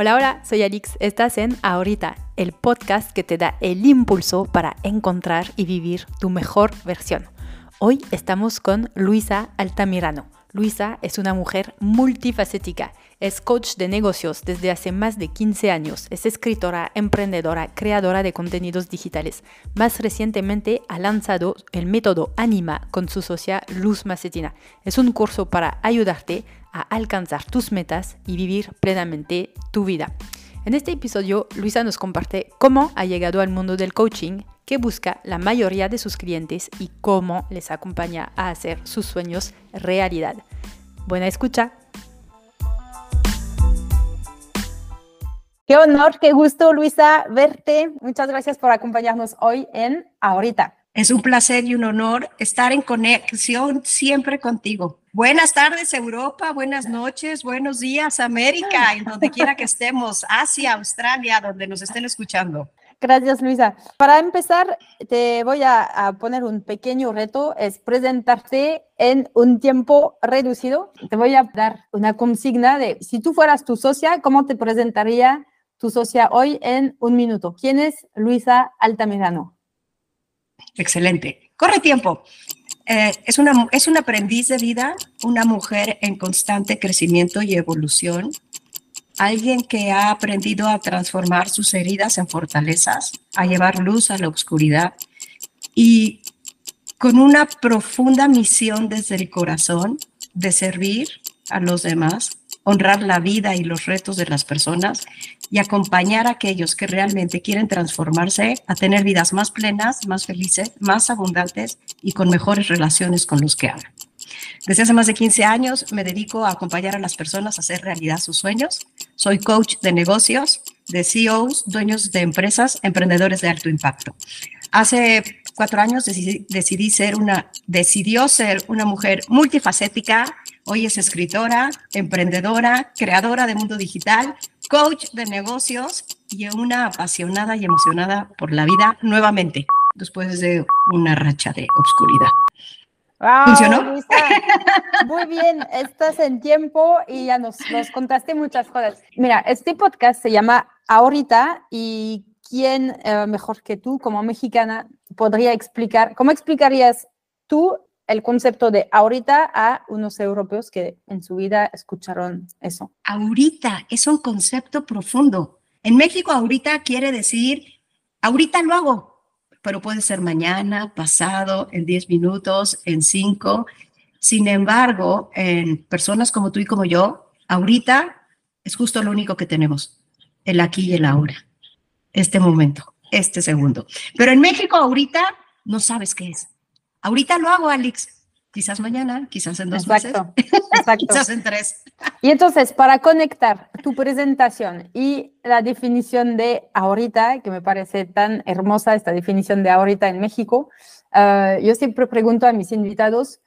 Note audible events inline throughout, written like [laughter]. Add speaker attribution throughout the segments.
Speaker 1: Hola, hola, soy Alix. Estás en Ahorita, el podcast que te da el impulso para encontrar y vivir tu mejor versión. Hoy estamos con Luisa Altamirano. Luisa es una mujer multifacética. Es coach de negocios desde hace más de 15 años. Es escritora, emprendedora, creadora de contenidos digitales. Más recientemente ha lanzado el método Anima con su socia Luz Macetina. Es un curso para ayudarte a alcanzar tus metas y vivir plenamente tu vida. En este episodio, Luisa nos comparte cómo ha llegado al mundo del coaching, qué busca la mayoría de sus clientes y cómo les acompaña a hacer sus sueños realidad. Buena escucha.
Speaker 2: Qué honor, qué gusto, Luisa, verte. Muchas gracias por acompañarnos hoy en Ahorita.
Speaker 3: Es un placer y un honor estar en conexión siempre contigo. Buenas tardes Europa, buenas noches, buenos días América, en donde quiera que estemos, Asia, Australia, donde nos estén escuchando.
Speaker 2: Gracias, Luisa. Para empezar, te voy a, poner un pequeño reto, es presentarte en un tiempo reducido. Te voy a dar una consigna de, si tú fueras tu socia, ¿cómo te presentaría tu socia hoy en un minuto? ¿Quién es Luisa Altamirano?
Speaker 3: Excelente. Corre tiempo. Eh, es, una, es un aprendiz de vida, una mujer en constante crecimiento y evolución, alguien que ha aprendido a transformar sus heridas en fortalezas, a llevar luz a la oscuridad y con una profunda misión desde el corazón de servir a los demás, honrar la vida y los retos de las personas y acompañar a aquellos que realmente quieren transformarse a tener vidas más plenas, más felices, más abundantes y con mejores relaciones con los que aman. Desde hace más de 15 años me dedico a acompañar a las personas a hacer realidad sus sueños. Soy coach de negocios, de CEOs, dueños de empresas, emprendedores de alto impacto. Hace cuatro años decidí, ser una, decidió ser una mujer multifacética. Hoy es escritora, emprendedora, creadora de mundo digital, coach de negocios y una apasionada y emocionada por la vida nuevamente, después de una racha de obscuridad.
Speaker 2: ¿Funcionó? muy bien, estás en tiempo y ya nos, nos contaste muchas cosas. Mira, este podcast se llama Ahorita y quién eh, mejor que tú como mexicana podría explicar, ¿cómo explicarías tú el concepto de ahorita a unos europeos que en su vida escucharon eso?
Speaker 3: Ahorita es un concepto profundo. En México ahorita quiere decir, ahorita lo hago, pero puede ser mañana, pasado, en 10 minutos, en 5. Sin embargo, en personas como tú y como yo, ahorita es justo lo único que tenemos, el aquí y el ahora, este momento, este segundo. Pero en México ahorita no sabes qué es. Ahorita lo hago, Alex. Quizás mañana, quizás en dos exacto, meses, [laughs] exacto. quizás en tres.
Speaker 2: Y entonces, para conectar tu presentación y la definición de ahorita, que me parece tan hermosa esta definición de ahorita en México, ah, yo siempre pregunto a mis invitados,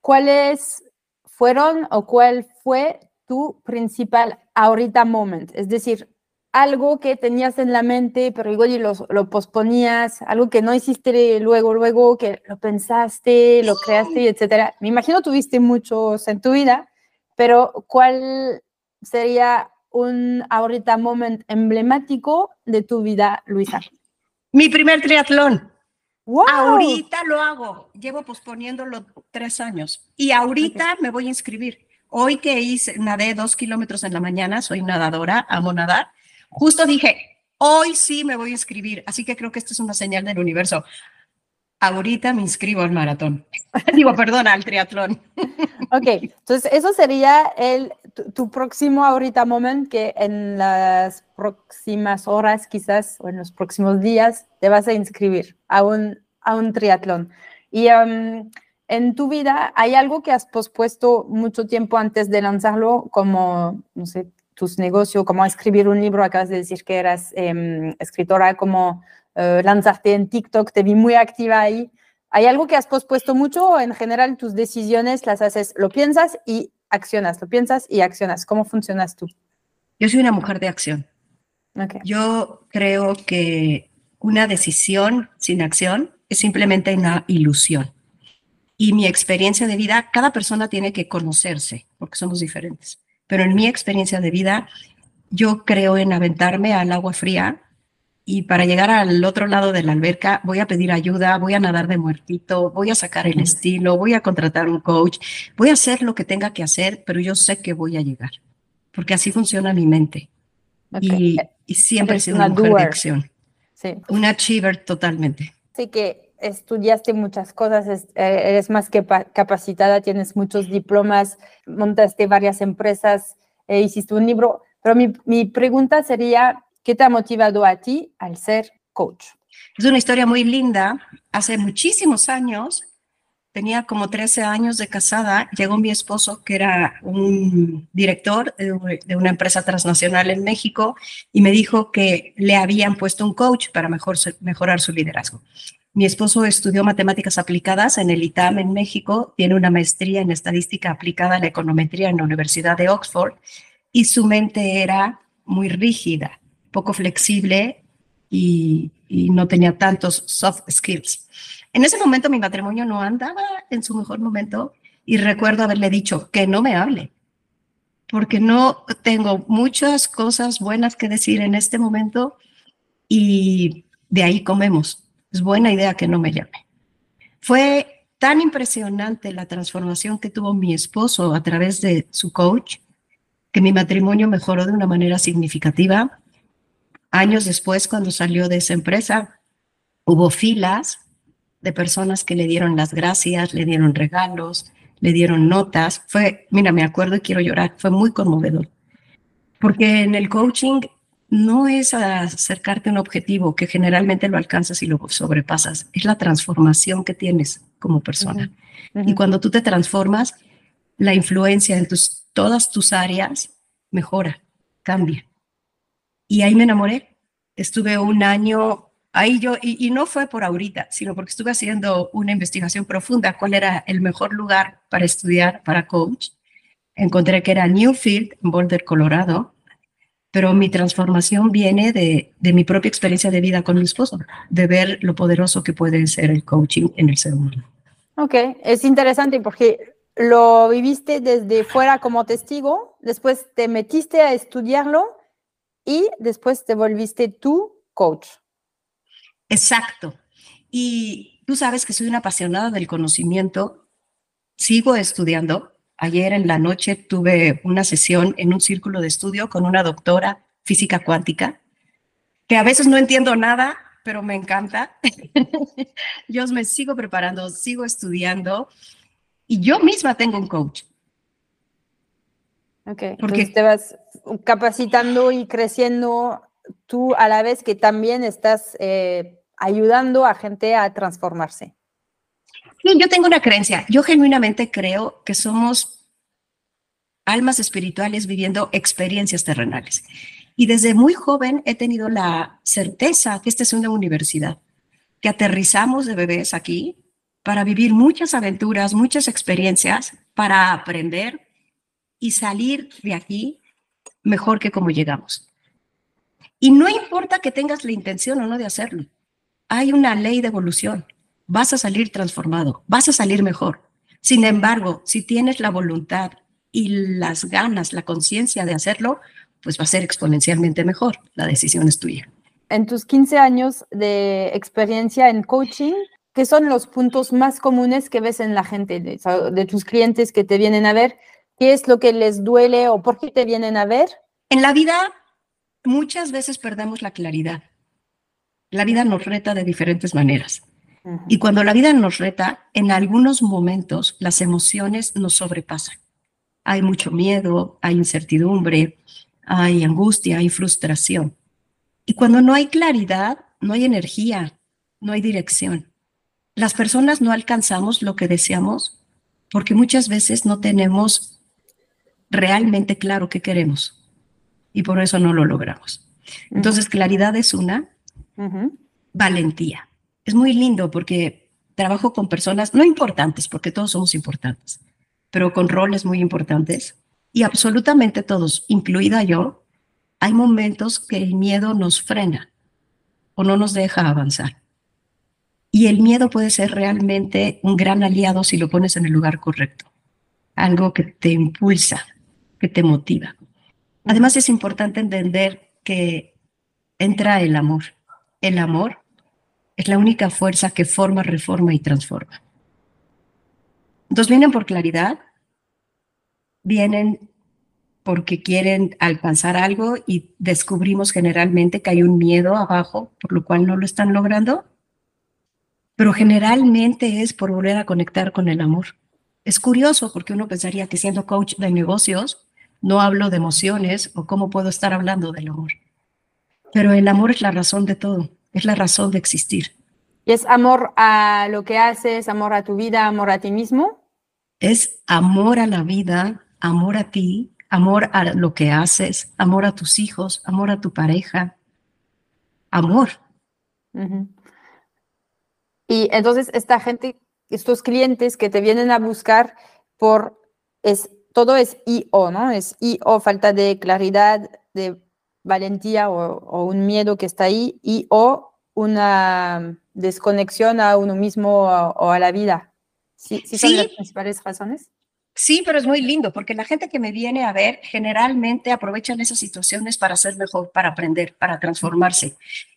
Speaker 2: ¿cuáles fueron o cuál fue tu principal ahorita moment? Es decir, algo que tenías en la mente, pero igual y lo, lo, posponías, algo que no hiciste luego, luego, que lo pensaste, lo creaste, etcétera. Me imagino tuviste muchos en tu vida, pero ¿cuál sería un ahorita moment emblemático de tu vida, Luisa?
Speaker 3: Mi primer triatlón. Wow. Ahorita lo hago. Llevo posponiéndolo tres años y ahorita me voy a inscribir. Hoy que hice, nadé dos kilómetros en la mañana, soy nadadora, amo nadar justo dije, hoy sí me voy a inscribir, así que creo que esto es una señal del universo. Ahorita me inscribo al maratón. [laughs] Digo, perdona, al triatlón. [laughs]
Speaker 2: ok, entonces eso sería el, tu, próximo ahorita moment que en las próximas horas quizás o en los próximos días te vas a inscribir a un, a un triatlón. Y um, en tu vida hay algo que has pospuesto mucho tiempo antes de lanzarlo, como, no sé, tus negocios, como escribir un libro, acabas de decir que eras em, escritora, como eh, lanzarte en TikTok, te vi muy activa ahí. ¿Hay algo que has pospuesto mucho o en general tus decisiones las haces, lo piensas y accionas, lo piensas y accionas? ¿Cómo funcionas tú?
Speaker 3: Yo soy una mujer de acción. Yo creo que una decisión sin acción es simplemente una ilusión. Y mi experiencia de vida, cada persona tiene que conocerse, porque somos diferentes pero en mi experiencia de vida, yo creo en aventarme al agua fría y para llegar al otro lado de la alberca voy a pedir ayuda, voy a nadar de muertito, voy a sacar el estilo, voy a contratar un coach, voy a hacer lo que tenga que hacer, pero yo sé que voy a llegar, porque así funciona mi mente. Y, siempre he sido una mujer de acción. Sí. Una achiever totalmente.
Speaker 2: Sí que estudiaste muchas cosas, eh, eres más que capacitada, tienes muchos diplomas, montaste varias empresas, eh, hiciste un libro, pero mi, mi pregunta sería, ¿Qué te ha motivado a ti al ser coach?
Speaker 3: Es una historia muy linda. Hace muchísimos años, tenía como 13 años de casada, llegó mi esposo, que era un director de una empresa transnacional en México, y me dijo que le habían puesto un coach para mejor, mejorar su liderazgo. Mi esposo estudió matemáticas aplicadas en el ITAM en México, tiene una maestría en estadística aplicada a la econometría en la Universidad de Oxford, y su mente era muy rígida poco flexible y, no tenía tantos soft skills. En ese momento mi matrimonio no andaba en su mejor momento y recuerdo haberle dicho que no me hable, porque no tengo muchas cosas buenas que decir en este momento y de ahí comemos. Es buena idea que no me llame. Fue tan impresionante la transformación que tuvo mi esposo a través de su coach que mi matrimonio mejoró de una manera significativa Años después, cuando salió de esa empresa, hubo filas de personas que le dieron las gracias, le dieron regalos, le dieron notas. Fue, mira, me acuerdo y quiero llorar, fue muy conmovedor. Porque en el coaching no es acercarte a un objetivo que generalmente lo alcanzas y lo sobrepasas, es la transformación que tienes como persona. Y cuando tú te transformas, la influencia en tus, todas tus áreas mejora, cambia. Y ahí me enamoré. Estuve un año ahí yo, y, no fue por ahorita, sino porque estuve haciendo una investigación profunda, cuál era el mejor lugar para estudiar para coach. Encontré que era Newfield, en Boulder, Colorado, pero mi transformación viene de, de mi propia experiencia de vida con mi esposo, de ver lo poderoso que puede ser el coaching en el ser humano.
Speaker 2: Ok, es interesante porque lo viviste desde fuera como testigo, después te metiste a estudiarlo y después te volviste tú coach.
Speaker 3: Exacto. Y tú sabes que soy una apasionada del conocimiento. Sigo estudiando. Ayer en la noche tuve una sesión en un círculo de estudio con una doctora física cuántica, que a veces no entiendo nada, pero me encanta. [laughs] yo me sigo preparando, sigo estudiando y yo misma tengo un coach.
Speaker 2: Ok, porque te vas capacitando y creciendo tú a la vez que también estás eh, ayudando a gente a transformarse.
Speaker 3: Yo tengo una creencia. Yo genuinamente creo que somos almas espirituales viviendo experiencias terrenales. Y desde muy joven he tenido la certeza que esta es una universidad, que aterrizamos de bebés aquí para vivir muchas aventuras, muchas experiencias, para aprender, y salir de aquí mejor que como llegamos. Y no importa que tengas la intención o no de hacerlo, hay una ley de evolución. Vas a salir transformado, vas a salir mejor. Sin embargo, si tienes la voluntad y las ganas, la conciencia de hacerlo, pues va a ser exponencialmente mejor. La decisión es tuya.
Speaker 2: En tus 15 años de experiencia en coaching, ¿qué son los puntos más comunes que ves en la gente, de, de tus clientes que te vienen a ver? ¿Qué es lo que les duele o por qué te vienen a ver?
Speaker 3: En la vida muchas veces perdemos la claridad. La vida nos reta de diferentes maneras. Y cuando la vida nos reta, en algunos momentos las emociones nos sobrepasan. Hay mucho miedo, hay incertidumbre, hay angustia, hay frustración. Y cuando no hay claridad, no hay energía, no hay dirección. Las personas no alcanzamos lo que deseamos porque muchas veces no tenemos realmente claro qué queremos y por eso no lo logramos. Entonces, claridad es una, valentía. Es muy lindo porque trabajo con personas no importantes, porque todos somos importantes, pero con roles muy importantes y absolutamente todos, incluida yo, hay momentos que el miedo nos frena o no nos deja avanzar. Y el miedo puede ser realmente un gran aliado si lo pones en el lugar correcto, algo que te impulsa, que te motiva. Además es importante entender que entra el amor. El amor es la única fuerza que forma, reforma y transforma. Entonces vienen por claridad, vienen porque quieren alcanzar algo y descubrimos generalmente que hay un miedo abajo, por lo cual no lo están logrando, pero generalmente es por volver a conectar con el amor. Es curioso porque uno pensaría que siendo coach de negocios no hablo de emociones o cómo puedo estar hablando del amor. Pero el amor es la razón de todo, es la razón de existir.
Speaker 2: ¿Y es amor a lo que haces, amor a tu vida, amor a ti mismo?
Speaker 3: Es amor a la vida, amor a ti, amor a lo que haces, amor a tus hijos, amor a tu pareja, amor.
Speaker 2: Y entonces esta gente, estos clientes que te vienen a buscar por, es, todo es IO, ¿no? Es IO, falta de claridad, de valentía o, un miedo que está ahí, y o una desconexión a uno mismo o, a la vida. ¿Sí, sí son las principales razones?
Speaker 3: Sí, pero es muy lindo porque la gente que me viene a ver generalmente aprovechan esas situaciones para ser mejor, para aprender, para transformarse.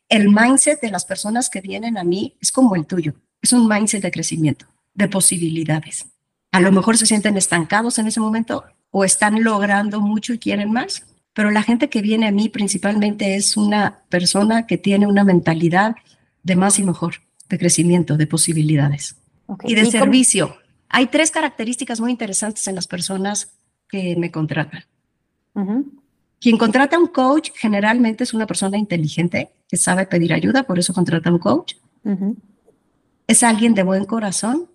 Speaker 3: El mindset de las personas que vienen a mí es como el tuyo. Es un mindset de crecimiento, de posibilidades. A lo mejor se sienten estancados en ese momento o están logrando mucho y quieren más, pero la gente que viene a mí principalmente es una persona que tiene una mentalidad de más y mejor, de crecimiento, de posibilidades y de servicio. Hay tres características muy interesantes en las personas que me contratan. Quien contrata a un coach generalmente es una persona inteligente que sabe pedir ayuda, por eso contrata a un coach. Es alguien de buen corazón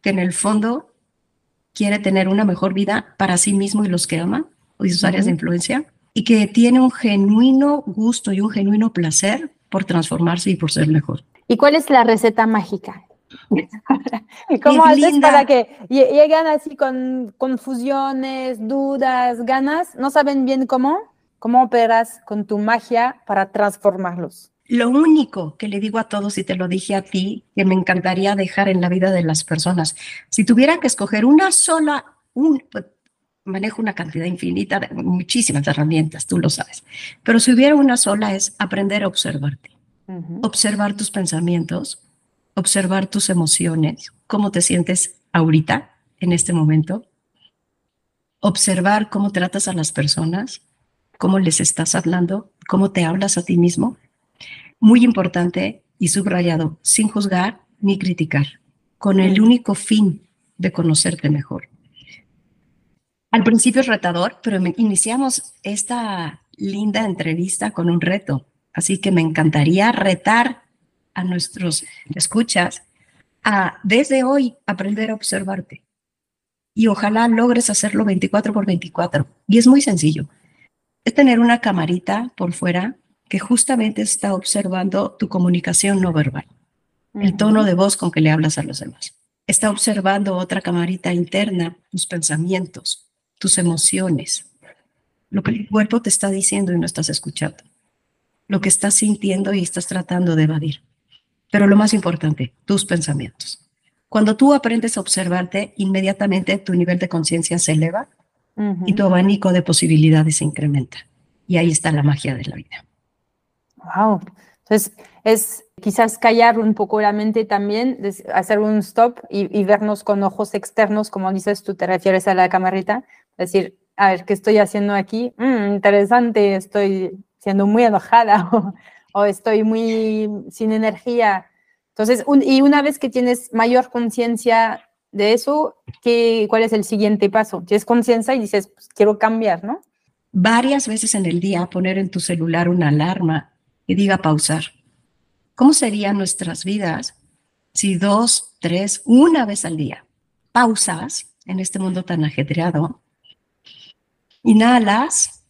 Speaker 3: que en el fondo quiere tener una mejor vida para sí mismo y los que ama y sus áreas de influencia y que tiene un genuino gusto y un genuino placer por transformarse y por ser mejor.
Speaker 2: ¿Y cuál es la receta mágica? [laughs] ¿Cómo haces para que llegan así con confusiones, dudas, ganas? ¿No saben bien cómo? ¿Cómo operas con tu magia para transformarlos?
Speaker 3: Lo único que le digo a todos, y te lo dije a ti, que me encantaría dejar en la vida de las personas, si tuviera que escoger una sola, un, manejo una cantidad infinita de muchísimas herramientas, tú lo sabes, pero si hubiera una sola es aprender a observarte, observar tus pensamientos, observar tus emociones, cómo te sientes ahorita, en este momento, observar cómo tratas a las personas, cómo les estás hablando, cómo te hablas a ti mismo. Muy importante y subrayado, sin juzgar ni criticar, con el único fin de conocerte mejor. Al principio es retador, pero iniciamos esta linda entrevista con un reto, así que me encantaría retar a nuestros escuchas a desde hoy aprender a observarte. Y ojalá logres hacerlo 24 por 24. Y es muy sencillo. Es tener una camarita por fuera que justamente está observando tu comunicación no verbal, el tono de voz con que le hablas a los demás. Está observando otra camarita interna, tus pensamientos, tus emociones, lo que el cuerpo te está diciendo y no estás escuchando, lo que estás sintiendo y estás tratando de evadir. Pero lo más importante, tus pensamientos. Cuando tú aprendes a observarte, inmediatamente tu nivel de conciencia se eleva y tu abanico de posibilidades se incrementa. Y ahí está la magia de la vida.
Speaker 2: Wow. Entonces, es quizás callar un poco la mente también, hacer un stop y, vernos con ojos externos, como dices, tú te refieres a la camarita, decir, a ver, ¿qué estoy haciendo aquí? Mm, interesante, estoy siendo muy enojada [laughs] o estoy muy sin energía. Entonces, y una vez que tienes mayor conciencia de eso, ¿qué, ¿cuál es el siguiente paso? Tienes conciencia y dices, pues, quiero cambiar, ¿no?
Speaker 3: Varias veces en el día poner en tu celular una alarma y diga pausar. ¿Cómo serían nuestras vidas si dos, tres, una vez al día pausas en este mundo tan ajetreado? Inhalas,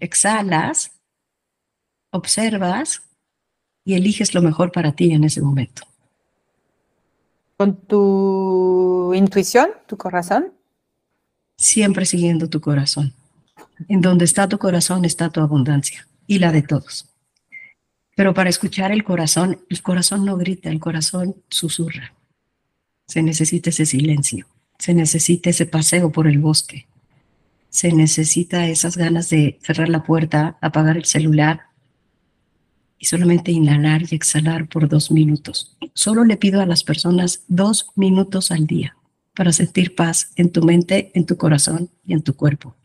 Speaker 3: exhalas observas y eliges lo mejor para ti en ese momento.
Speaker 2: ¿Con tu intuición, tu corazón?
Speaker 3: Siempre siguiendo tu corazón. En donde está tu corazón está tu abundancia y la de todos. Pero para escuchar el corazón, el corazón no grita, el corazón susurra. Se necesita ese silencio, se necesita ese paseo por el bosque, se necesita esas ganas de cerrar la puerta, apagar el celular y solamente inhalar y exhalar por dos minutos. Solo le pido a las personas dos minutos al día para sentir paz en tu mente, en tu corazón y en tu cuerpo.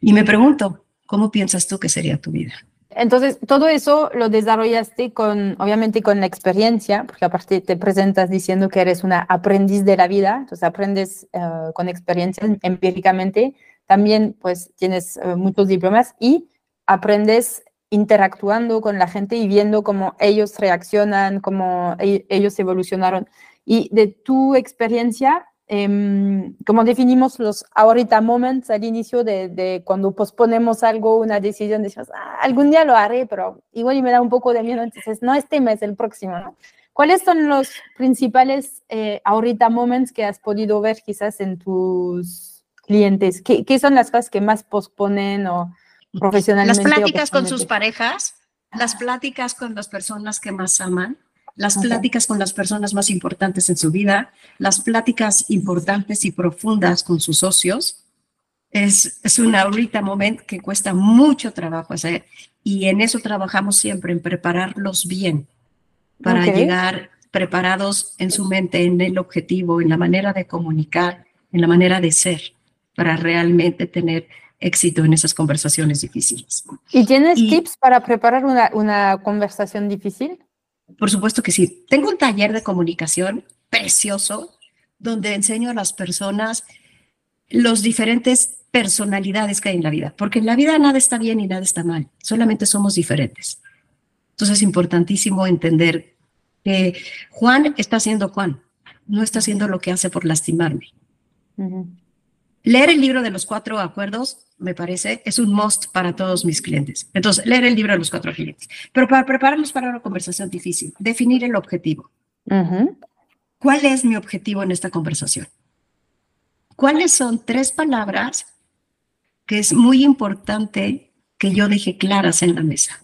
Speaker 3: Y me pregunto, ¿cómo piensas tú que sería tu vida?
Speaker 2: Entonces, todo eso lo desarrollaste con, obviamente, con la experiencia, porque aparte te presentas diciendo que eres una aprendiz de la vida, entonces aprendes eh, con experiencia empíricamente, también pues tienes eh, muchos diplomas y aprendes interactuando con la gente y viendo cómo ellos reaccionan, cómo e-, ellos evolucionaron. Y de tu experiencia, eh, como definimos los ahorita moments al inicio de, cuando posponemos algo, una decisión, decimos, ah, algún día lo haré, pero igual me da un poco de miedo, entonces no este mes, el próximo, ¿no? ¿Cuáles son los principales eh, ahorita moments que has podido ver quizás en tus clientes? ¿Qué, ¿Qué, son las cosas que más posponen o profesionalmente?
Speaker 3: Las pláticas con sus parejas, las pláticas con las personas que más aman, las pláticas con las personas más importantes en su vida, las pláticas importantes y profundas con sus socios. Es, es un ahorita momento que cuesta mucho trabajo hacer y en eso trabajamos siempre, en prepararlos bien para llegar preparados en su mente, en el objetivo, en la manera de comunicar, en la manera de ser, para realmente tener éxito en esas conversaciones difíciles.
Speaker 2: ¿Y tienes tips para preparar una, una conversación difícil?
Speaker 3: Por supuesto que sí. Tengo un taller de comunicación precioso donde enseño a las personas los diferentes personalidades que hay en la vida, porque en la vida nada está bien y nada está mal, solamente somos diferentes. Entonces es importantísimo entender que Juan está haciendo Juan, no está haciendo lo que hace por lastimarme. Leer el libro de los cuatro acuerdos, me parece, es un must para todos mis clientes. Entonces, leer el libro de los cuatro clientes. Pero para prepararnos para una conversación difícil, definir el objetivo. ¿Cuál es mi objetivo en esta conversación? ¿Cuáles son tres palabras que es muy importante que yo deje claras en la mesa?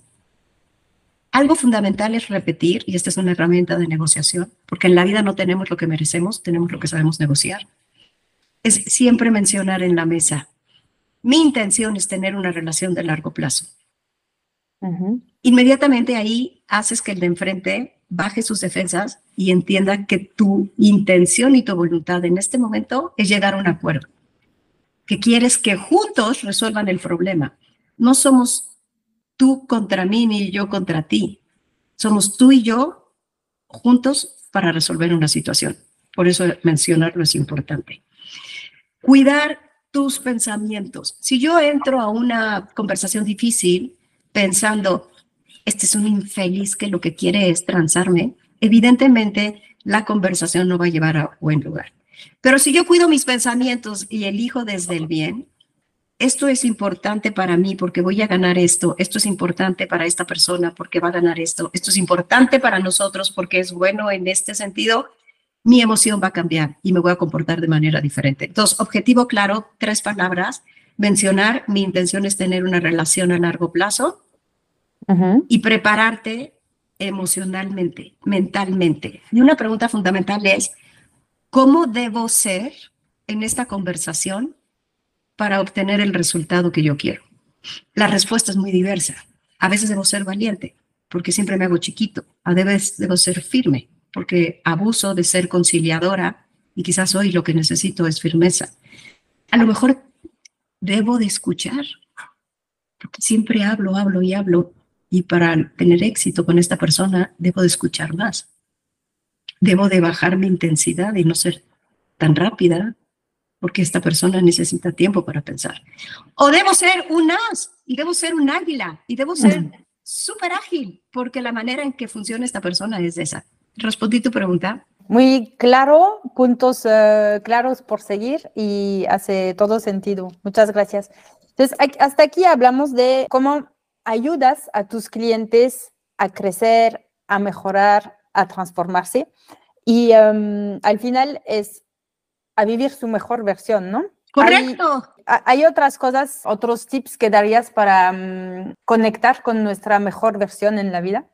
Speaker 3: Algo fundamental es repetir, y esta es una herramienta de negociación, porque en la vida no tenemos lo que merecemos, tenemos lo que sabemos negociar es siempre mencionar en la mesa, mi intención es tener una relación de largo plazo. Inmediatamente ahí haces que el de enfrente baje sus defensas y entienda que tu intención y tu voluntad en este momento es llegar a un acuerdo, que quieres que juntos resuelvan el problema. No somos tú contra mí ni yo contra ti, somos tú y yo juntos para resolver una situación. Por eso mencionarlo es importante cuidar tus pensamientos. Si yo entro a una conversación difícil pensando, este es un infeliz que lo que quiere es transarme, evidentemente la conversación no va a llevar a buen lugar. Pero si yo cuido mis pensamientos y elijo desde el bien, esto es importante para mí porque voy a ganar esto, esto es importante para esta persona porque va a ganar esto, esto es importante para nosotros porque es bueno en este sentido, mi emoción va a cambiar y me voy a comportar de manera diferente. Entonces, objetivo claro, tres palabras. Mencionar, mi intención es tener una relación a largo plazo y prepararte emocionalmente, mentalmente. Y una pregunta fundamental es, ¿cómo debo ser en esta conversación para obtener el resultado que yo quiero? La respuesta es muy diversa. A veces debo ser valiente, porque siempre me hago chiquito. A veces debo ser firme, porque abuso de ser conciliadora y quizás hoy lo que necesito es firmeza. A lo mejor debo de escuchar, porque siempre hablo, hablo y hablo, y para tener éxito con esta persona debo de escuchar más. Debo de bajar mi intensidad y no ser tan rápida, porque esta persona necesita tiempo para pensar. O debo ser un as, y debo ser un águila, y debo ser súper ágil, porque la manera en que funciona esta persona es esa. ¿Respondí tu pregunta?
Speaker 2: Muy claro, puntos eh, claros por seguir y hace todo sentido. Muchas gracias. Entonces, hasta aquí hablamos de cómo ayudas a tus clientes a crecer, a mejorar, a transformarse y em, al final es a vivir su mejor versión, ¿no?
Speaker 3: Correcto.
Speaker 2: Hay, otras cosas, otros tips que darías para mm, conectar con nuestra mejor versión en la vida?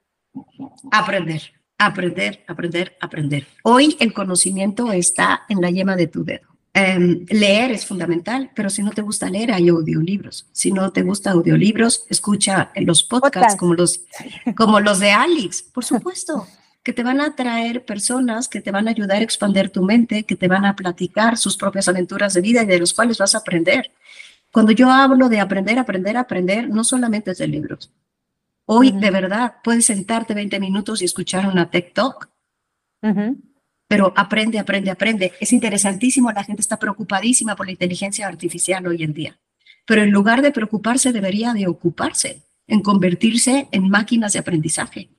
Speaker 3: Aprender aprender, aprender, aprender. Hoy el conocimiento está en la yema de tu dedo. Em, leer es fundamental, pero si no te gusta leer, hay audiolibros. Si no te gusta audiolibros, escucha los podcasts como los, como los de [laughs] Alex, por supuesto, que te van a traer personas que te van a ayudar a expandir tu mente, que te van a platicar sus propias aventuras de vida y de los cuales vas a aprender. Cuando yo hablo de aprender, aprender, aprender, no solamente es de libros. Hoy, de verdad, puedes sentarte 20 minutos y escuchar una TikTok. Talk pero aprende, aprende, aprende. Es interesantísimo, la gente está preocupadísima por la inteligencia artificial hoy en día, pero en lugar de preocuparse debería de ocuparse en convertirse en máquinas de aprendizaje.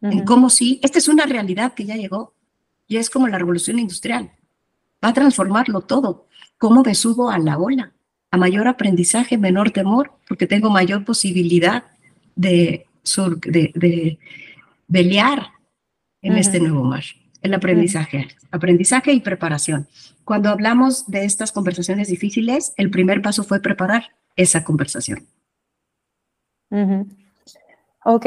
Speaker 3: En cómo sí, esta es una realidad que ya llegó y es como la revolución industrial. Va a transformarlo todo. ¿Cómo me subo a la ola? A mayor aprendizaje, menor temor, porque tengo mayor posibilidad de, de, de, en este nuevo mar el aprendizaje, aprendizaje y preparación. Cuando hablamos de estas conversaciones difíciles, el primer paso fue preparar esa conversación.
Speaker 2: Ok.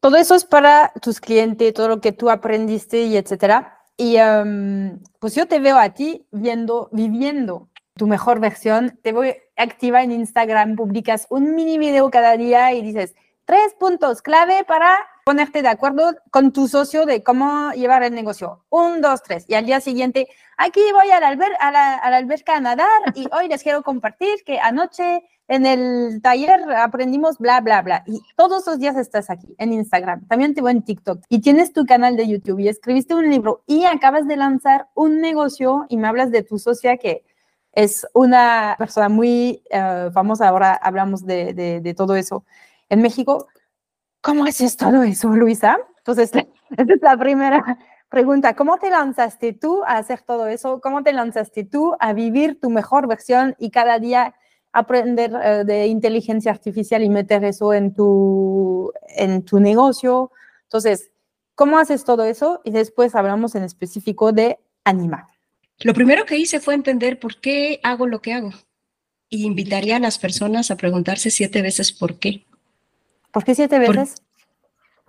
Speaker 2: Todo eso es para tus clientes, todo lo que tú aprendiste y etcétera. Y em, pues yo te veo a ti viendo, viviendo tu mejor versión. Te voy activa en Instagram, publicas un mini video cada día y dices tres puntos clave para ponerte de acuerdo con tu socio de cómo llevar el negocio. Un, dos, tres. Y al día siguiente, aquí voy al alber a, la, alberca a nadar y hoy les quiero compartir que anoche en el taller aprendimos bla, bla, bla. Y todos los días estás aquí en Instagram. También te voy en TikTok. Y tienes tu canal de YouTube y escribiste un libro y acabas de lanzar un negocio y me hablas de tu socia que es una persona muy eh, famosa. Ahora hablamos de, todo eso en México. ¿Cómo haces todo eso, Luisa? Entonces, [laughs] esa es la primera pregunta. ¿Cómo te lanzaste tú a hacer todo eso? ¿Cómo te lanzaste tú a vivir tu mejor versión y cada día aprender eh, de inteligencia artificial y meter eso en tu, en tu negocio? Entonces, ¿cómo haces todo eso? Y después hablamos en específico de Anima.
Speaker 3: Lo primero que hice fue entender por qué hago lo que hago. Y invitaría a las personas a preguntarse siete veces por qué.
Speaker 2: ¿Por qué siete veces?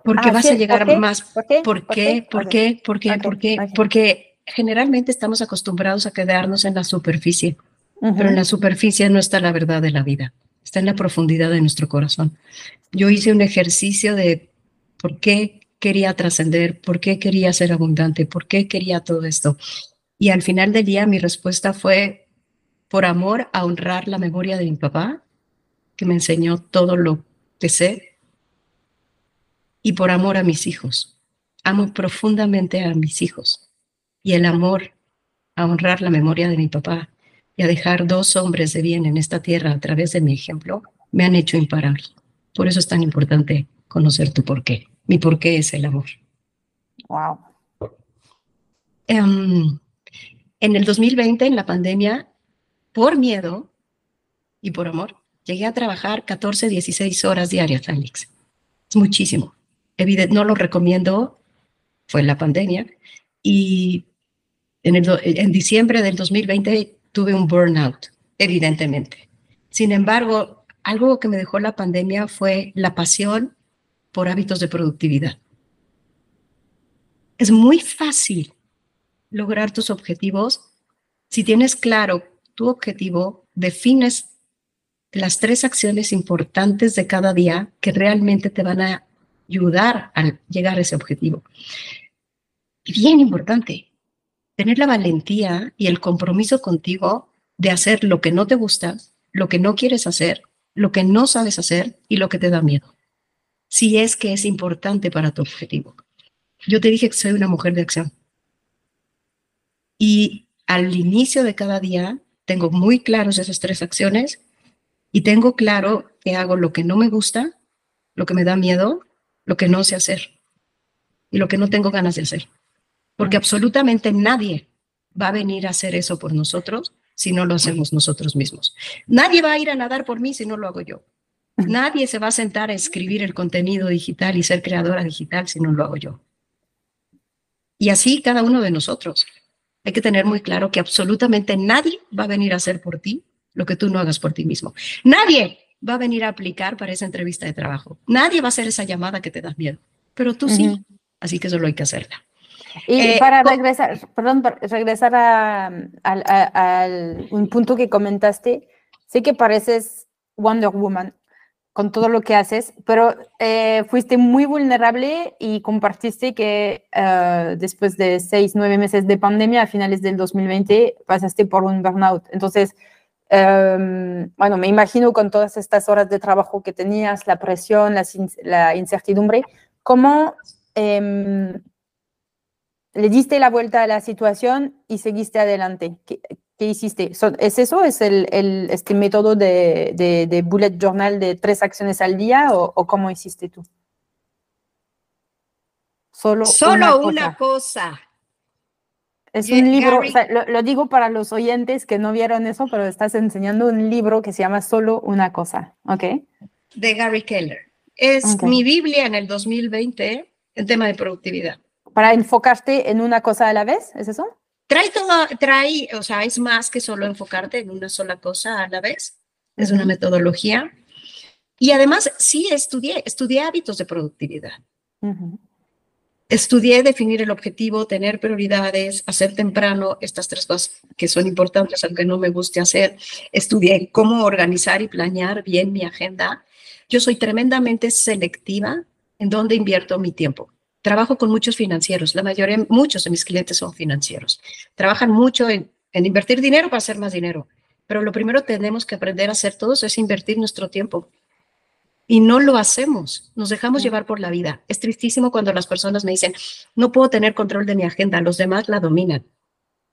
Speaker 3: porque ah, vas a llegar más. ¿Por qué? ¿Por qué? ¿Por qué? ¿Por qué? ¿Por qué? Porque generalmente estamos acostumbrados a quedarnos en la superficie, pero en la superficie no está la verdad de la vida, está en la profundidad de nuestro corazón. Yo hice un ejercicio de por qué quería trascender, por qué quería ser abundante, por qué quería todo esto. Y al final del día mi respuesta fue por amor a honrar la memoria de mi papá, que me enseñó todo lo que sé y por amor a mis hijos. Amo profundamente a mis hijos y el amor a honrar la memoria de mi papá y a dejar dos hombres de bien en esta tierra a través de mi ejemplo me han hecho imparable. Por eso es tan importante conocer tu porqué. Mi porqué es el amor.
Speaker 2: Wow.
Speaker 3: En el 2020, en la pandemia, por miedo y por amor, llegué a trabajar 14, 16 horas diarias, Alex. Es muchísimo no lo recomiendo, fue la pandemia, y en, en diciembre del 2020 tuve un burnout, evidentemente. Sin embargo, algo que me dejó la pandemia fue la pasión por hábitos de productividad. Es muy fácil lograr tus objetivos si tienes claro tu objetivo, defines las tres acciones importantes de cada día que realmente te van a ayudar a llegar a ese objetivo. Y bien importante, tener la valentía y el compromiso contigo de hacer lo que no te gusta, lo que no quieres hacer, lo que no sabes hacer y lo que te da miedo. Si es que es importante para tu objetivo. Yo te dije que soy una mujer de acción. Y al inicio de cada día tengo muy claros esas tres acciones y tengo claro que hago lo que no me gusta, lo que me da miedo lo que no sé hacer y lo que no tengo ganas de hacer. Porque absolutamente nadie va a venir a hacer eso por nosotros si no lo hacemos nosotros mismos. Nadie va a ir a nadar por mí si no lo hago yo. Nadie se va a sentar a escribir el contenido digital y ser creadora digital si no lo hago yo. Y así cada uno de nosotros. Hay que tener muy claro que absolutamente nadie va a venir a hacer por ti lo que tú no hagas por ti mismo. Nadie va a venir a aplicar para esa entrevista de trabajo. Nadie va a hacer esa llamada que te da miedo, pero tú sí. Así que solo hay que hacerla.
Speaker 2: Y eh, para regresar, perdón, regresar a, un punto que comentaste, sé que pareces Wonder Woman con todo lo que haces, pero eh, fuiste muy vulnerable y compartiste que eh, después de seis, nueve meses de pandemia, a finales del 2020, pasaste por un burnout. Entonces, em, bueno, me imagino con todas estas horas de trabajo que tenías, la presión, la, incertidumbre, ¿cómo em, le diste la vuelta a la situación y seguiste adelante? ¿Qué hiciste? ¿Es eso? ¿Es el, este método de, bullet journal de tres acciones al día o, cómo hiciste tú?
Speaker 3: Solo, Solo una, cosa.
Speaker 2: Es un libro, lo, digo para los oyentes que no vieron eso, pero estás enseñando un libro que se llama Solo una cosa, ¿ok?
Speaker 3: De Gary Keller. Es mi Biblia en el 2020 en tema de productividad.
Speaker 2: Para enfocarte en una cosa a la vez, ¿es eso?
Speaker 3: Trae todo, trae, o sea, es más que solo enfocarte en una sola cosa a la vez. Es una metodología. Y además, sí, estudié, estudié hábitos de productividad. Estudié definir el objetivo, tener prioridades, hacer temprano estas tres cosas que son importantes, aunque no me guste hacer. Estudié cómo organizar y planear bien mi agenda. Yo soy tremendamente selectiva en dónde invierto mi tiempo. Trabajo con muchos financieros, la mayoría, muchos de mis clientes son financieros. Trabajan mucho en, invertir dinero para hacer más dinero, pero lo primero que tenemos que aprender a hacer todos es invertir nuestro tiempo. Y no lo hacemos, nos dejamos llevar por la vida. Es tristísimo cuando las personas me dicen, no puedo tener control de mi agenda, los demás la dominan.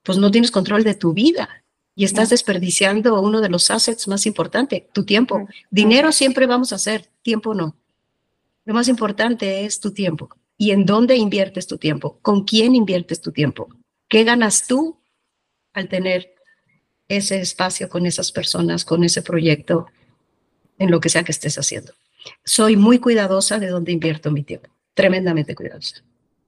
Speaker 3: Pues no tienes control de tu vida y estás desperdiciando uno de los assets más importantes, tu tiempo. Dinero siempre vamos a hacer, tiempo no. Lo más importante es tu tiempo y en dónde inviertes tu tiempo, con quién inviertes tu tiempo, qué ganas tú al tener ese espacio con esas personas, con ese proyecto, en lo que sea que estés haciendo. Soy muy cuidadosa de dónde invierto mi tiempo, tremendamente cuidadosa.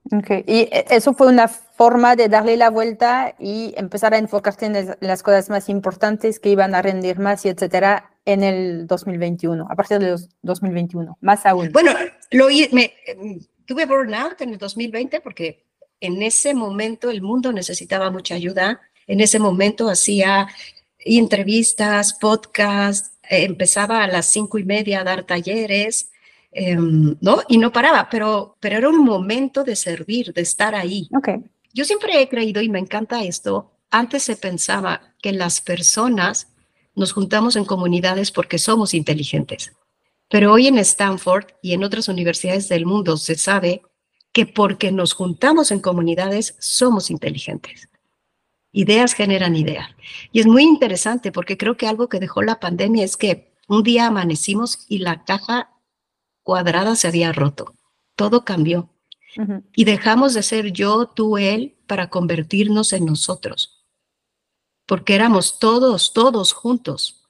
Speaker 2: Okay. Y eso fue una forma de darle la vuelta y empezar a enfocarte en las cosas más importantes que iban a rendir más y etcétera en el 2021, a partir de 2021, más aún.
Speaker 3: Bueno, lo, me, tuve burnout en el 2020 porque en ese momento el mundo necesitaba mucha ayuda. En ese momento hacía entrevistas, podcasts, eh, empezaba a las cinco y media a dar talleres, em, ¿no? Y no paraba, pero, pero era un momento de servir, de estar ahí.
Speaker 2: Okay.
Speaker 3: Yo siempre he creído, y me encanta esto, antes se pensaba que las personas nos juntamos en comunidades porque somos inteligentes. Pero hoy en Stanford y en otras universidades del mundo se sabe que porque nos juntamos en comunidades somos inteligentes. Ideas generan ideas. Y es muy interesante porque creo que algo que dejó la pandemia es que un día amanecimos y la caja cuadrada se había roto. Todo cambió. Y dejamos de ser yo, tú, él, para convertirnos en nosotros. Porque éramos todos, todos juntos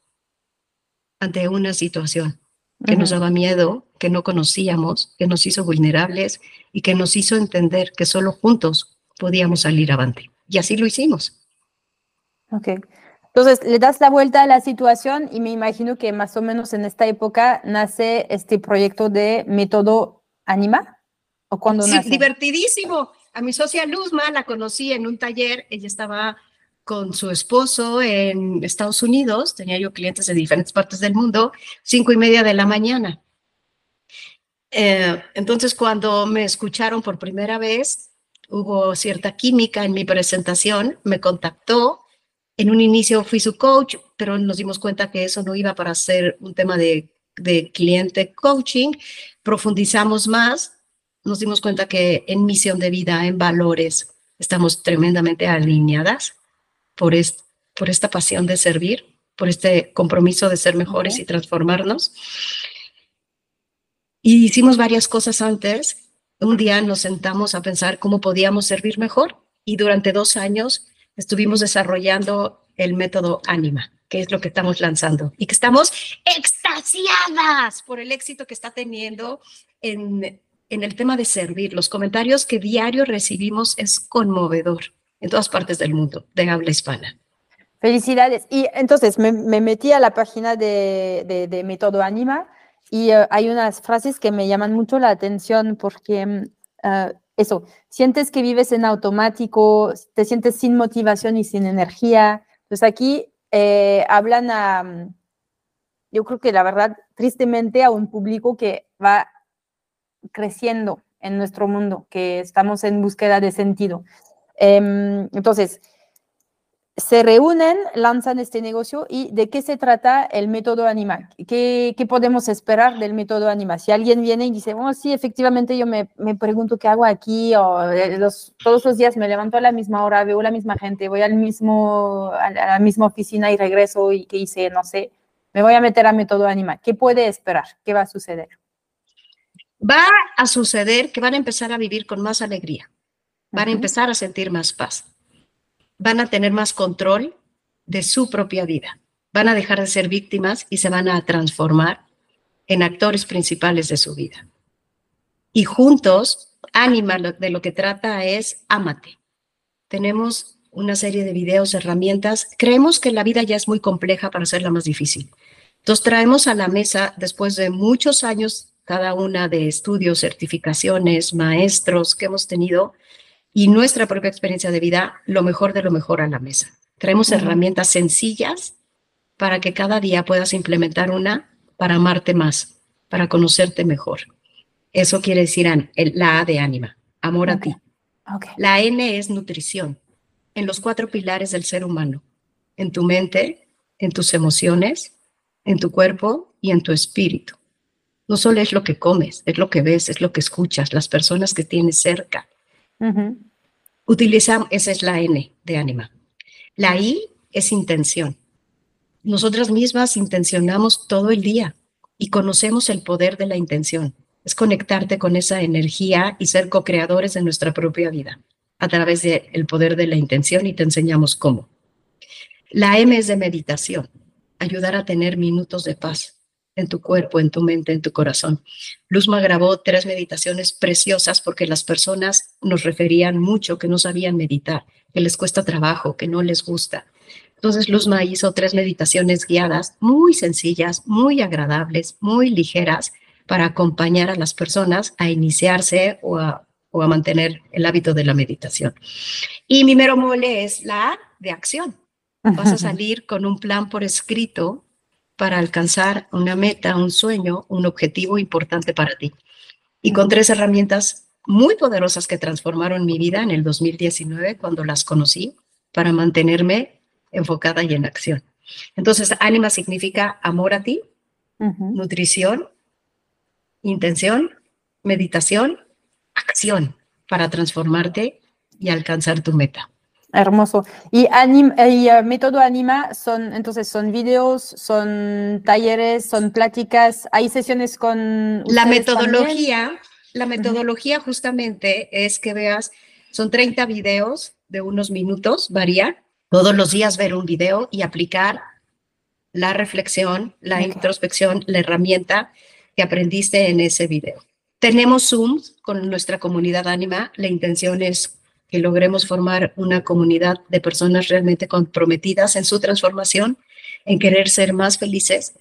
Speaker 3: ante una situación que nos daba miedo, que no conocíamos, que nos hizo vulnerables y que nos hizo entender que solo juntos podíamos salir avante. Y así lo hicimos.
Speaker 2: Ok. Entonces, le das la vuelta a la situación y me imagino que más o menos en esta época nace este proyecto de método Anima. ¿O cuando sí,
Speaker 3: divertidísimo. A mi socia Luzma la conocí en un taller. Ella estaba con su esposo en Estados Unidos, tenía yo clientes de diferentes partes del mundo, cinco y media de la mañana. Eh, entonces, cuando me escucharon por primera vez, hubo cierta química en mi presentación, me contactó. En un inicio fui su coach, pero nos dimos cuenta que eso no iba para ser un tema de, de cliente coaching. Profundizamos más, nos dimos cuenta que en misión de vida, en valores, estamos tremendamente alineadas por, por esta pasión de servir, por este compromiso de ser mejores y transformarnos. Y hicimos varias cosas antes. Un día nos sentamos a pensar cómo podíamos servir mejor y durante dos años estuvimos desarrollando el método Anima, que es lo que estamos lanzando y que estamos extasiadas por el éxito que está teniendo en, en el tema de servir. Los comentarios que diario recibimos es conmovedor en todas partes del mundo de habla hispana.
Speaker 2: Felicidades. Y entonces me, metí a la página de, de, Método Anima y eh, hay unas frases que me llaman mucho la atención porque mm, eh, eso, sientes que vives en automático, te sientes sin motivación y sin energía. Entonces aquí eh, hablan a, yo creo que la verdad, tristemente, a un público que va creciendo en nuestro mundo, que estamos en búsqueda de sentido. Em, entonces, se reúnen, lanzan este negocio y de qué se trata el método Anima. ¿Qué, podemos esperar del método Anima? Si alguien viene y dice, oh, sí, efectivamente yo me, me pregunto qué hago aquí, o eh, los, todos los días me levanto a la misma hora, veo la misma gente, voy al mismo, a la misma oficina y regreso y qué hice, no sé, me voy a meter a método Anima. ¿Qué puede esperar? ¿Qué va a suceder?
Speaker 3: Va a suceder que van a empezar a vivir con más alegría, van a empezar a sentir más paz van a tener más control de su propia vida. Van a dejar de ser víctimas y se van a transformar en actores principales de su vida. Y juntos, Anima de lo que trata es ámate. Tenemos una serie de videos, herramientas. Creemos que la vida ya es muy compleja para hacerla más difícil. Entonces traemos a la mesa, después de muchos años, cada una de estudios, certificaciones, maestros que hemos tenido, y nuestra propia experiencia de vida lo mejor de lo mejor a la mesa. Traemos herramientas sencillas para que cada día puedas implementar una para amarte más, para conocerte mejor. Eso quiere decir la A de ánima, amor a ti. La N es nutrición, en los cuatro pilares del ser humano, en tu mente, en tus emociones, en tu cuerpo y en tu espíritu. No solo es lo que comes, es lo que ves, es lo que escuchas, las personas que tienes cerca, Utilizamos, esa es la N de ánima. La I es intención. Nosotras mismas intencionamos todo el día y conocemos el poder de la intención. Es conectarte con esa energía y ser co-creadores de nuestra propia vida a través del poder de la intención y te enseñamos cómo. La M es de meditación, ayudar a tener minutos de paz en tu cuerpo, en tu mente, en tu corazón. Luzma grabó tres meditaciones preciosas porque las personas nos referían mucho que no sabían meditar, que les cuesta trabajo, que no les gusta. Entonces Luzma hizo tres meditaciones guiadas muy sencillas, muy agradables, muy ligeras para acompañar a las personas a iniciarse o a, o a mantener el hábito de la meditación. Y mi mero mole es la de acción. Vas a [laughs] salir con un plan por escrito para alcanzar una meta, un sueño, un objetivo importante para ti. Y con tres herramientas muy poderosas que transformaron mi vida en el 2019 cuando las conocí para mantenerme enfocada y en acción. Entonces, ánima significa amor a ti, nutrición, intención, meditación, acción para transformarte y alcanzar tu meta.
Speaker 2: Hermoso. Y, y eh, método Anima son, entonces, son videos, son talleres, son pláticas, hay sesiones con...
Speaker 3: La metodología, la metodología justamente es que veas, son 30 videos de unos minutos, varía, todos los días ver un video y aplicar la reflexión, la introspección, la herramienta que aprendiste en ese video. Tenemos Zoom con nuestra comunidad Anima, la intención es que logremos formar una comunidad de personas realmente comprometidas en su transformación, en querer ser más felices.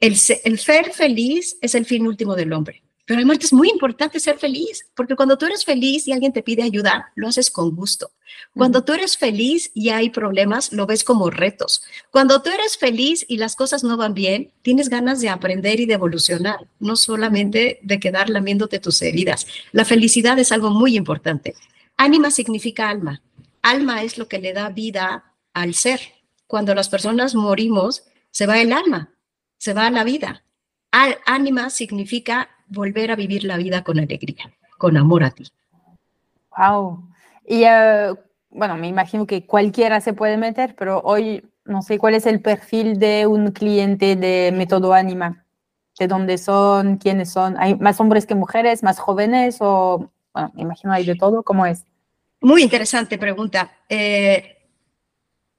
Speaker 3: El, el ser feliz es el fin último del hombre. Pero además es muy importante ser feliz, porque cuando tú eres feliz y alguien te pide ayuda, lo haces con gusto. Cuando tú eres feliz y hay problemas, lo ves como retos. Cuando tú eres feliz y las cosas no van bien, tienes ganas de aprender y de evolucionar, no solamente de quedar lamiéndote tus heridas. La felicidad es algo muy importante. Ánima significa alma. Alma es lo que le da vida al ser. Cuando las personas morimos, se va el alma, se va la vida. Al, ánima significa volver a vivir la vida con alegría, con amor a ti.
Speaker 2: Wow. Y eh, bueno, me imagino que cualquiera se puede meter, pero hoy no sé cuál es el perfil de un cliente de método ánima. ¿De dónde son? ¿Quiénes son? ¿Hay más hombres que mujeres? ¿Más jóvenes? ¿O bueno, me imagino hay de todo, ¿cómo es?
Speaker 3: Muy interesante pregunta. Eh,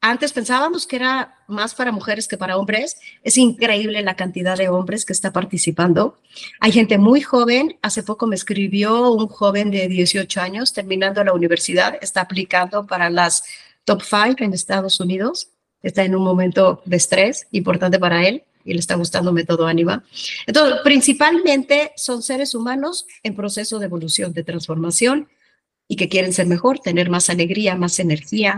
Speaker 3: antes pensábamos que era más para mujeres que para hombres. Es increíble la cantidad de hombres que está participando. Hay gente muy joven. Hace poco me escribió un joven de 18 años terminando la universidad. Está aplicando para las top five en Estados Unidos. Está en un momento de estrés importante para él y le está gustando método Anima. Entonces, principalmente son seres humanos en proceso de evolución, de transformación, y que quieren ser mejor, tener más alegría, más energía,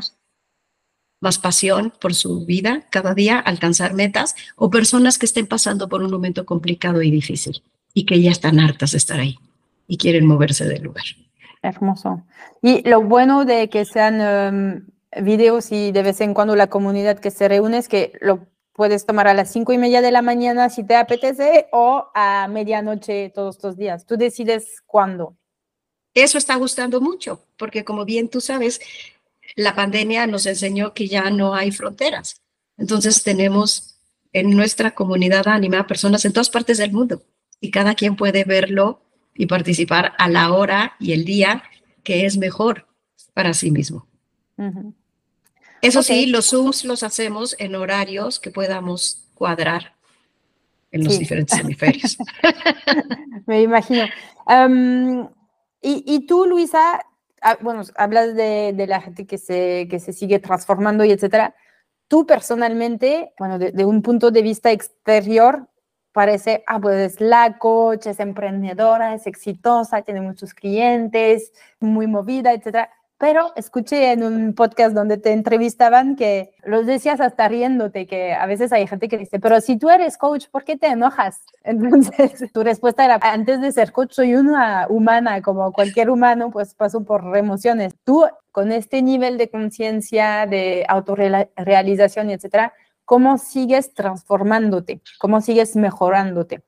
Speaker 3: más pasión por su vida cada día, alcanzar metas, o personas que estén pasando por un momento complicado y difícil y que ya están hartas de estar ahí y quieren moverse del lugar.
Speaker 2: Hermoso. Y lo bueno de que sean em, videos y de vez en cuando la comunidad que se reúne es que lo puedes tomar a las cinco y media de la mañana si te apetece o a medianoche todos estos días. Tú decides cuándo.
Speaker 3: Eso está gustando mucho, porque como bien tú sabes, la pandemia nos enseñó que ya no hay fronteras. Entonces tenemos en nuestra comunidad ánima personas en todas partes del mundo y cada quien puede verlo y participar a la hora y el día que es mejor para sí mismo. Eso sí, los Zooms los hacemos en horarios que podamos cuadrar en los diferentes [laughs] hemisferios.
Speaker 2: Me imagino. y, y, tú, Luisa, Ah, bueno, hablas de, la gente que se, que se sigue transformando y etcétera. Tú personalmente, bueno, de, un punto de vista exterior, parece, ah, pues es la coach, es emprendedora, es exitosa, tiene muchos clientes, muy movida, etcétera pero escuché en un podcast donde te entrevistaban que los decías hasta riéndote, que a veces hay gente que dice, pero si tú eres coach, ¿por qué te enojas? [laughs] Entonces, tu respuesta era, antes de ser coach, soy una humana, como cualquier humano, pues paso por emociones. Tú, con este nivel de conciencia, de autorrealización, etcétera, ¿cómo sigues transformándote? ¿Cómo sigues mejorándote?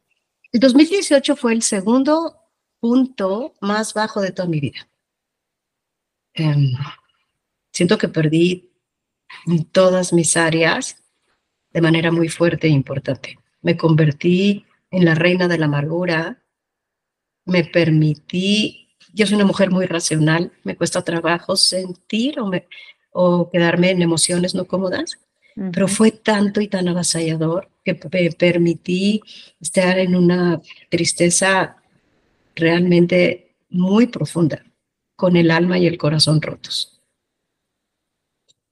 Speaker 3: El 2018 fue el segundo punto más bajo de toda mi vida Em, siento que perdí en todas mis áreas de manera muy fuerte e importante. Me convertí en la reina de la amargura, me permití, yo soy una mujer muy racional, me cuesta trabajo sentir o, o quedarme en emociones no cómodas, pero fue tanto y tan avasallador que me permití estar en una tristeza realmente muy profunda con el alma y el corazón rotos.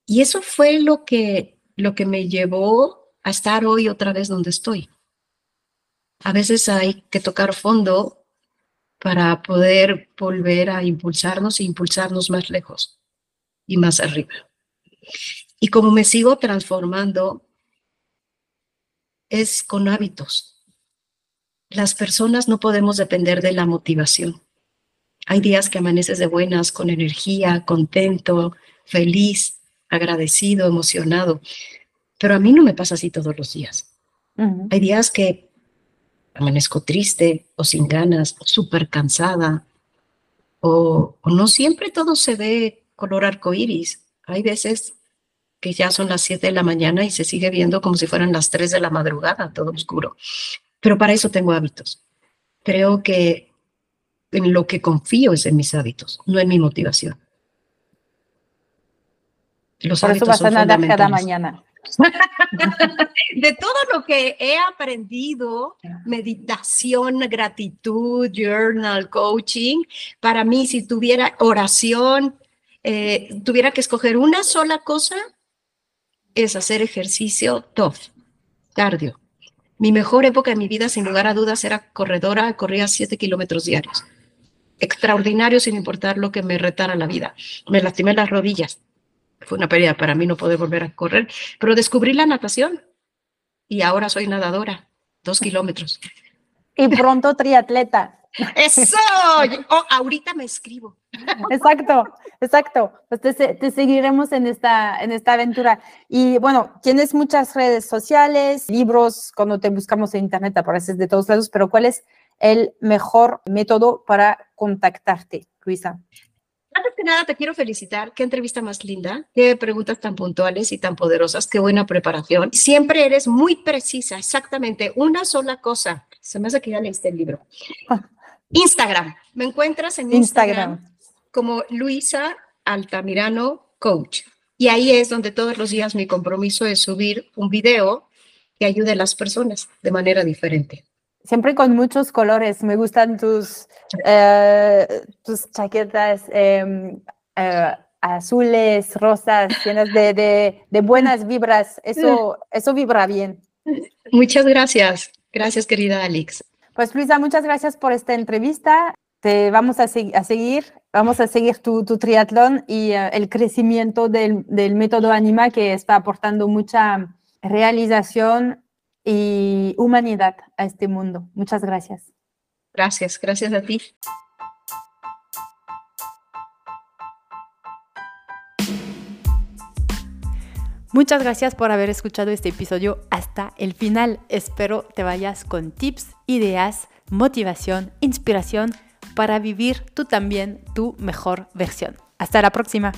Speaker 3: Y eso fue lo que, lo que me llevó a estar hoy otra vez donde estoy. A veces hay que tocar fondo para poder volver a impulsarnos e impulsarnos más lejos y más arriba. Y como me sigo transformando, es con hábitos. Las personas no podemos depender de la motivación. Hay días que amaneces de buenas, con energía, contento, feliz, agradecido, emocionado. Pero a mí no me pasa así todos los días. Hay días que amanezco triste o sin ganas, súper cansada, o, no siempre todo se ve color arcoíris. Hay veces que ya son las 7 de la mañana y se sigue viendo como si fueran las 3 de la madrugada, todo oscuro. Pero para eso tengo hábitos. Creo que en lo que confío es en mis hábitos, no en mi motivación.
Speaker 2: Los Por eso vas a nadar cada mañana. [laughs]
Speaker 3: de todo lo que he aprendido, meditación, gratitud, journal, coaching, para mí si tuviera oración, eh, tuviera que escoger una sola cosa, es hacer ejercicio tough, cardio. Mi mejor época de mi vida, sin lugar a dudas, era corredora, corría siete kilómetros diarios extraordinario sin importar lo que me retara la vida. Me lastimé las rodillas. Fue una pérdida para mí no poder volver a correr, pero descubrí la natación y ahora soy nadadora, dos kilómetros.
Speaker 2: Y pronto triatleta.
Speaker 3: Eso, [laughs] oh, ahorita me escribo.
Speaker 2: Exacto, exacto. Pues te, seguiremos en esta, en esta aventura. Y bueno, tienes muchas redes sociales, libros, cuando te buscamos en internet apareces de todos lados, pero ¿cuál es el mejor método para contactarte, Luisa?
Speaker 3: Antes que nada, te quiero felicitar. Qué entrevista más linda. Qué preguntas tan puntuales y tan poderosas. Qué buena preparación. Siempre eres muy precisa, exactamente. Una sola cosa. Se me hace que ya leíste el libro. [laughs] Instagram. Me encuentras en Instagram, como Luisa Altamirano Coach. Y ahí es donde todos los días mi compromiso es subir un video que ayude a las personas de manera diferente
Speaker 2: siempre con muchos colores. Me gustan tus, eh, tus chaquetas em, eh, azules, rosas, llenas de, de, buenas vibras. Eso, eso vibra bien.
Speaker 3: Muchas gracias. Gracias, querida Alex.
Speaker 2: Pues Luisa, muchas gracias por esta entrevista. te vamos a, seguir, vamos a seguir tu, triatlón y eh, el crecimiento del, del, método Anima que está aportando mucha realización y humanidad a este mundo. Muchas gracias.
Speaker 3: Gracias, gracias a ti.
Speaker 1: Muchas gracias por haber escuchado este episodio hasta el final. Espero te vayas con tips, ideas, motivación, inspiración para vivir tú también tu mejor versión. Hasta la próxima.